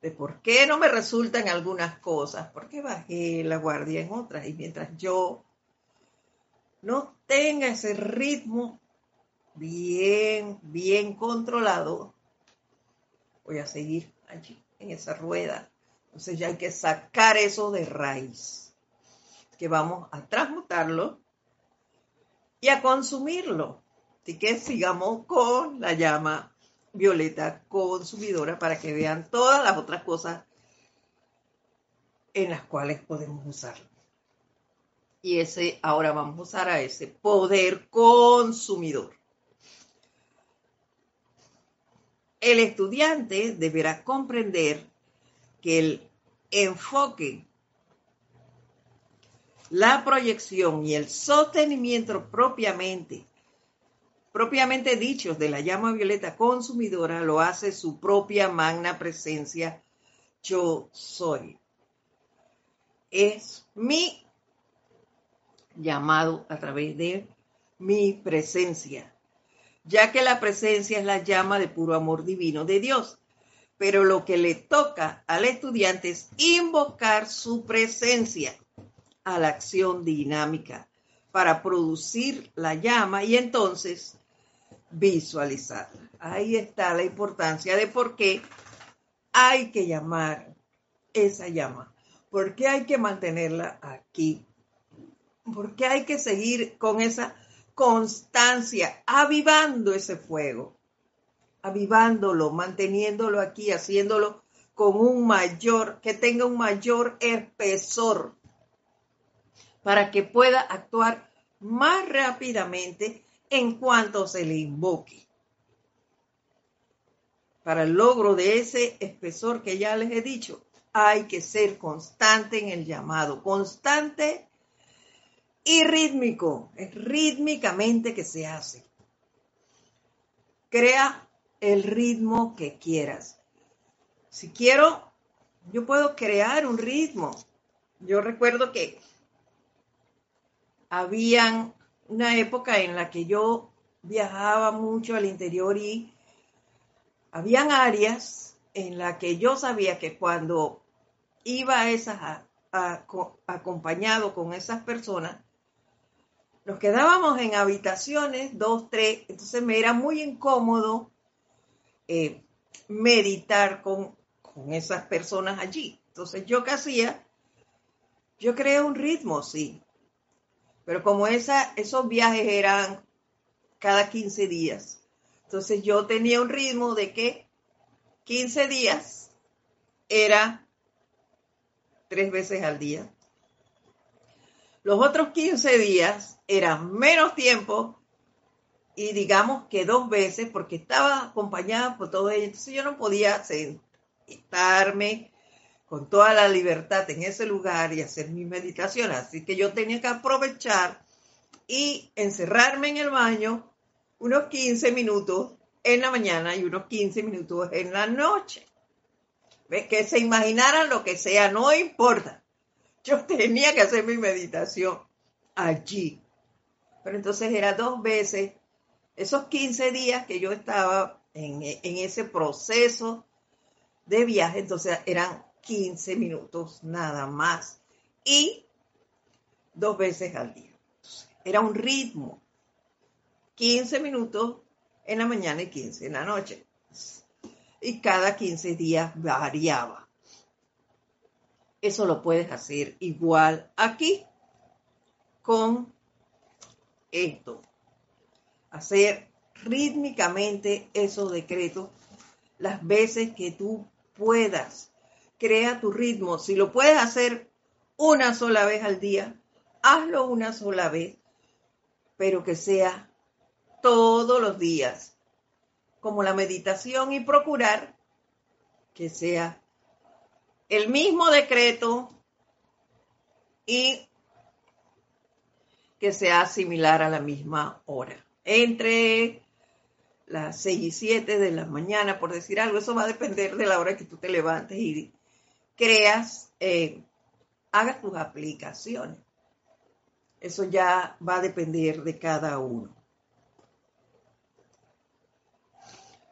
de por qué no me resultan algunas cosas, porque bajé la guardia en otras. Y mientras yo no tenga ese ritmo bien, bien controlado, voy a seguir allí, en esa rueda. Entonces ya hay que sacar eso de raíz, que vamos a transmutarlo y a consumirlo. Así que sigamos con la llama violeta consumidora para que vean todas las otras cosas en las cuales podemos usarlo. Y ese, ahora vamos a usar a ese poder consumidor. El estudiante deberá comprender que el enfoque, la proyección y el sostenimiento propiamente propiamente dichos de la llama violeta consumidora lo hace su propia magna presencia, yo soy. Es mi llamado a través de mi presencia, ya que la presencia es la llama de puro amor divino de Dios. Pero lo que le toca al estudiante es invocar su presencia a la acción dinámica para producir la llama y entonces visualizarla. Ahí está la importancia de por qué hay que llamar esa llama, por qué hay que mantenerla aquí, por qué hay que seguir con esa constancia, avivando ese fuego, avivándolo, manteniéndolo aquí, haciéndolo con un mayor, que tenga un mayor espesor, para que pueda actuar más rápidamente en cuanto se le invoque. Para el logro de ese espesor que ya les he dicho, hay que ser constante en el llamado, constante y rítmico, es rítmicamente que se hace. Crea el ritmo que quieras. Si quiero, yo puedo crear un ritmo. Yo recuerdo que habían una época en la que yo viajaba mucho al interior y habían áreas en las que yo sabía que cuando iba a esas acompañado con esas personas, nos quedábamos en habitaciones, dos, tres, entonces me era muy incómodo eh, meditar con, con esas personas allí. Entonces yo qué hacía, yo creé un ritmo, sí, pero como esos viajes eran cada 15 días, entonces yo tenía un ritmo de que 15 días era tres veces al día. Los otros 15 días eran menos tiempo y digamos que dos veces porque estaba acompañada por todo ello. Entonces yo no podía sentarme con toda la libertad en ese lugar y hacer mi meditación. Así que yo tenía que aprovechar y encerrarme en el baño unos 15 minutos en la mañana y unos 15 minutos en la noche. Que se imaginaran lo que sea, no importa. Yo [laughs] tenía que hacer mi meditación allí. Pero entonces era dos veces, esos 15 días que yo estaba en ese proceso de viaje, entonces eran 15 minutos nada más y dos veces al día. Era un ritmo, 15 minutos en la mañana y 15 en la noche. Y cada 15 días variaba. Eso lo puedes hacer igual aquí con esto. Hacer rítmicamente esos decretos las veces que tú puedas. Crea tu ritmo. Si lo puedes hacer una sola vez al día, hazlo una sola vez, pero que sea todos los días, como la meditación y procurar que sea el mismo decreto y que sea similar a la misma hora. Entre las 6 y 7 de la mañana, por decir algo, eso va a depender de la hora que tú te levantes y creas, eh, hagas tus aplicaciones. Eso ya va a depender de cada uno.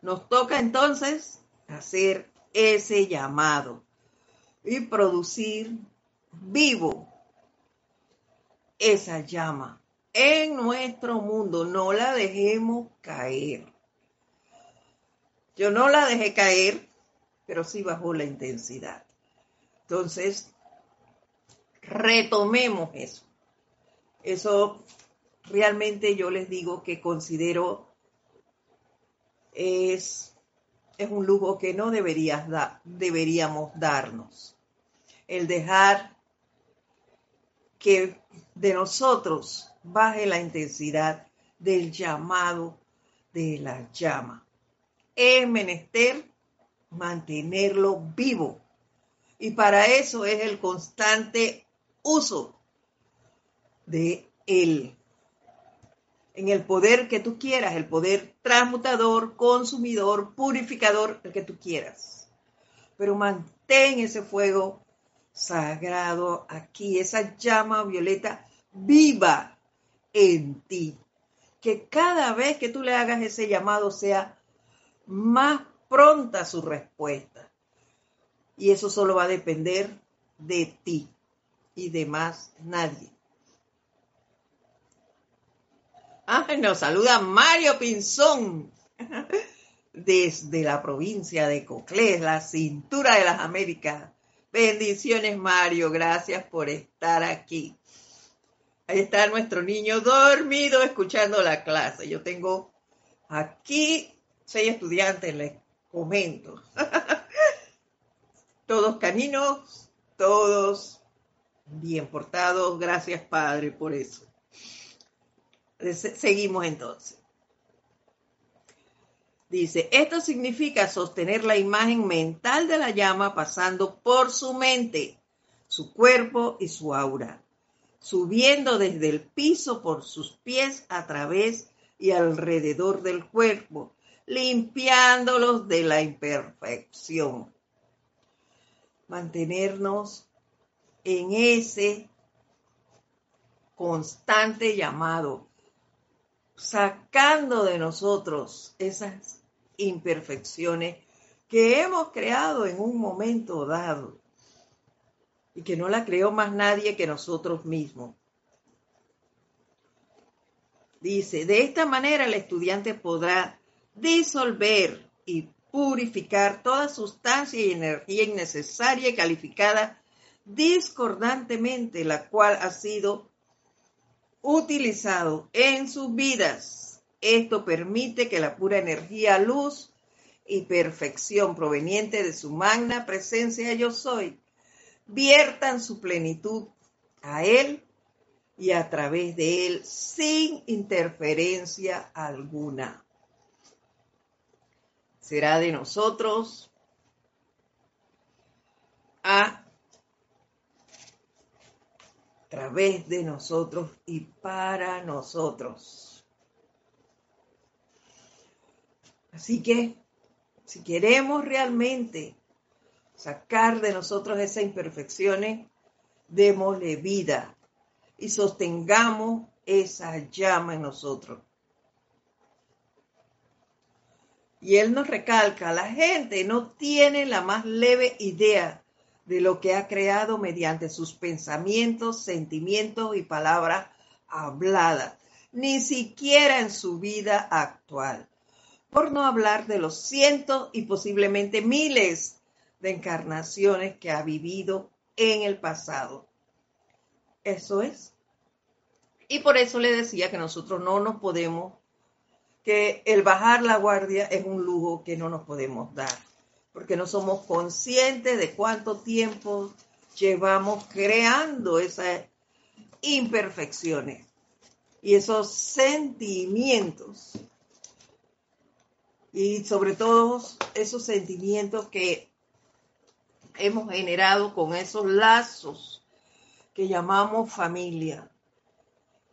Nos toca entonces hacer ese llamado y producir vivo esa llama en nuestro mundo. No la dejemos caer. Yo no la dejé caer, pero sí bajó la intensidad. Entonces, retomemos eso. Eso realmente yo les digo que considero es, es un lujo que no deberías deberíamos darnos. El dejar que de nosotros baje la intensidad del llamado de la llama. Es menester mantenerlo vivo. Y para eso es el constante uso de él en el poder que tú quieras, el poder transmutador, consumidor, purificador, el que tú quieras. Pero mantén ese fuego sagrado aquí, esa llama violeta viva en ti. Que cada vez que tú le hagas ese llamado sea más pronta su respuesta. Y eso solo va a depender de ti y de más nadie. nos saluda Mario Pinzón [laughs] desde la provincia de Coclés, la cintura de las Américas. Bendiciones, Mario. Gracias por estar aquí. Ahí está nuestro niño dormido escuchando la clase. Yo tengo aquí seis estudiantes, les comento. [laughs] todos caninos, todos bien portados. Gracias, Padre, por eso. Seguimos entonces. Dice, esto significa sostener la imagen mental de la llama pasando por su mente, su cuerpo y su aura, subiendo desde el piso por sus pies a través y alrededor del cuerpo, limpiándolos de la imperfección. Mantenernos en ese constante llamado sacando de nosotros esas imperfecciones que hemos creado en un momento dado y que no la creó más nadie que nosotros mismos. Dice, de esta manera el estudiante podrá disolver y purificar toda sustancia y energía innecesaria y calificada discordantemente, la cual ha sido utilizado en sus vidas. Esto permite que la pura energía, luz y perfección proveniente de su magna presencia yo soy viertan su plenitud a Él y a través de Él sin interferencia alguna. Será de nosotros a través de nosotros y para nosotros. Así que, si queremos realmente sacar de nosotros esas imperfecciones, démosle vida y sostengamos esa llama en nosotros. Y él nos recalca, la gente no tiene la más leve idea de lo que ha creado mediante sus pensamientos, sentimientos y palabras habladas, ni siquiera en su vida actual. Por no hablar de los cientos y posiblemente miles de encarnaciones que ha vivido en el pasado. Eso es. Y por eso le decía que nosotros no nos podemos que el bajar la guardia es un lujo que no nos podemos dar, porque no somos conscientes de cuánto tiempo llevamos creando esas imperfecciones y esos sentimientos. Y sobre todo esos sentimientos que hemos generado con esos lazos que llamamos familia.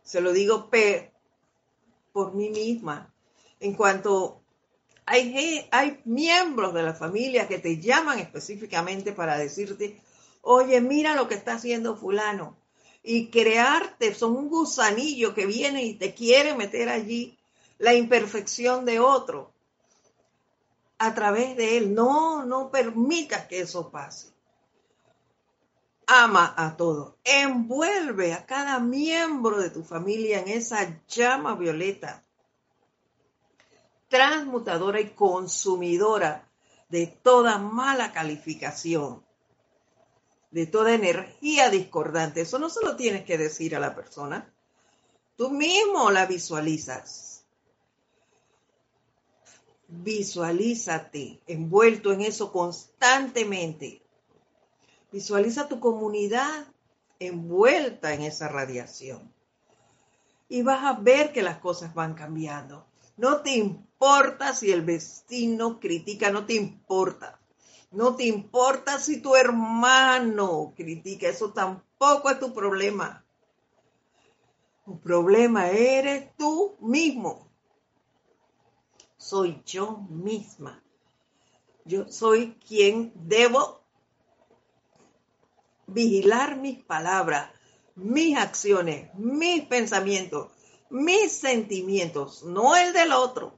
Se lo digo por mí misma en cuanto hay, hay miembros de la familia que te llaman específicamente para decirte, oye, mira lo que está haciendo fulano. Y crearte, son un gusanillo que viene y te quiere meter allí la imperfección de otro a través de él. No, no permitas que eso pase. Ama a todos. Envuelve a cada miembro de tu familia en esa llama violeta transmutadora y consumidora de toda mala calificación, de toda energía discordante. Eso no se lo tienes que decir a la persona. Tú mismo la visualizas. Visualízate envuelto en eso constantemente. Visualiza tu comunidad envuelta en esa radiación. Y vas a ver que las cosas van cambiando. No te importa si el vecino critica, no te importa. No te importa si tu hermano critica, eso tampoco es tu problema. Tu problema eres tú mismo. Soy yo misma. Yo soy quien debo vigilar mis palabras, mis acciones, mis pensamientos, mis sentimientos, no el del otro,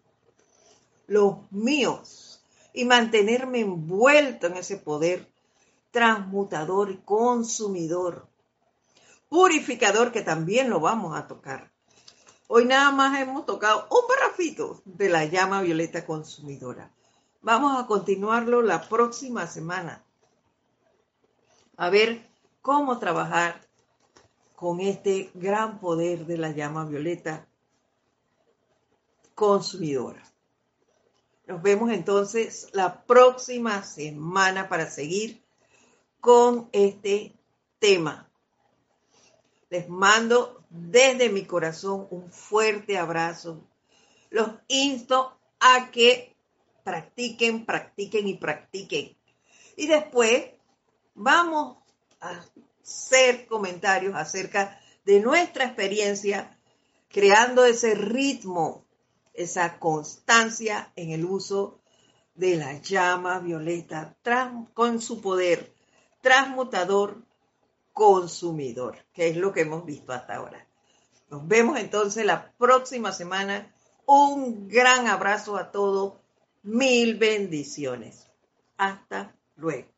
los míos, y mantenerme envuelto en ese poder transmutador y consumidor, purificador que también lo vamos a tocar. Hoy nada más hemos tocado un parrafito de la llama violeta consumidora. Vamos a continuarlo la próxima semana. A ver cómo trabajar con este gran poder de la llama violeta consumidora. Nos vemos entonces la próxima semana para seguir con este tema. Les mando desde mi corazón un fuerte abrazo. Los insto a que practiquen, practiquen y practiquen. Y después vamos a hacer comentarios acerca de nuestra experiencia creando ese ritmo, esa constancia en el uso de la llama violeta con su poder transmutador consumidor, que es lo que hemos visto hasta ahora. Nos vemos entonces la próxima semana. Un gran abrazo a todos. Mil bendiciones. Hasta luego.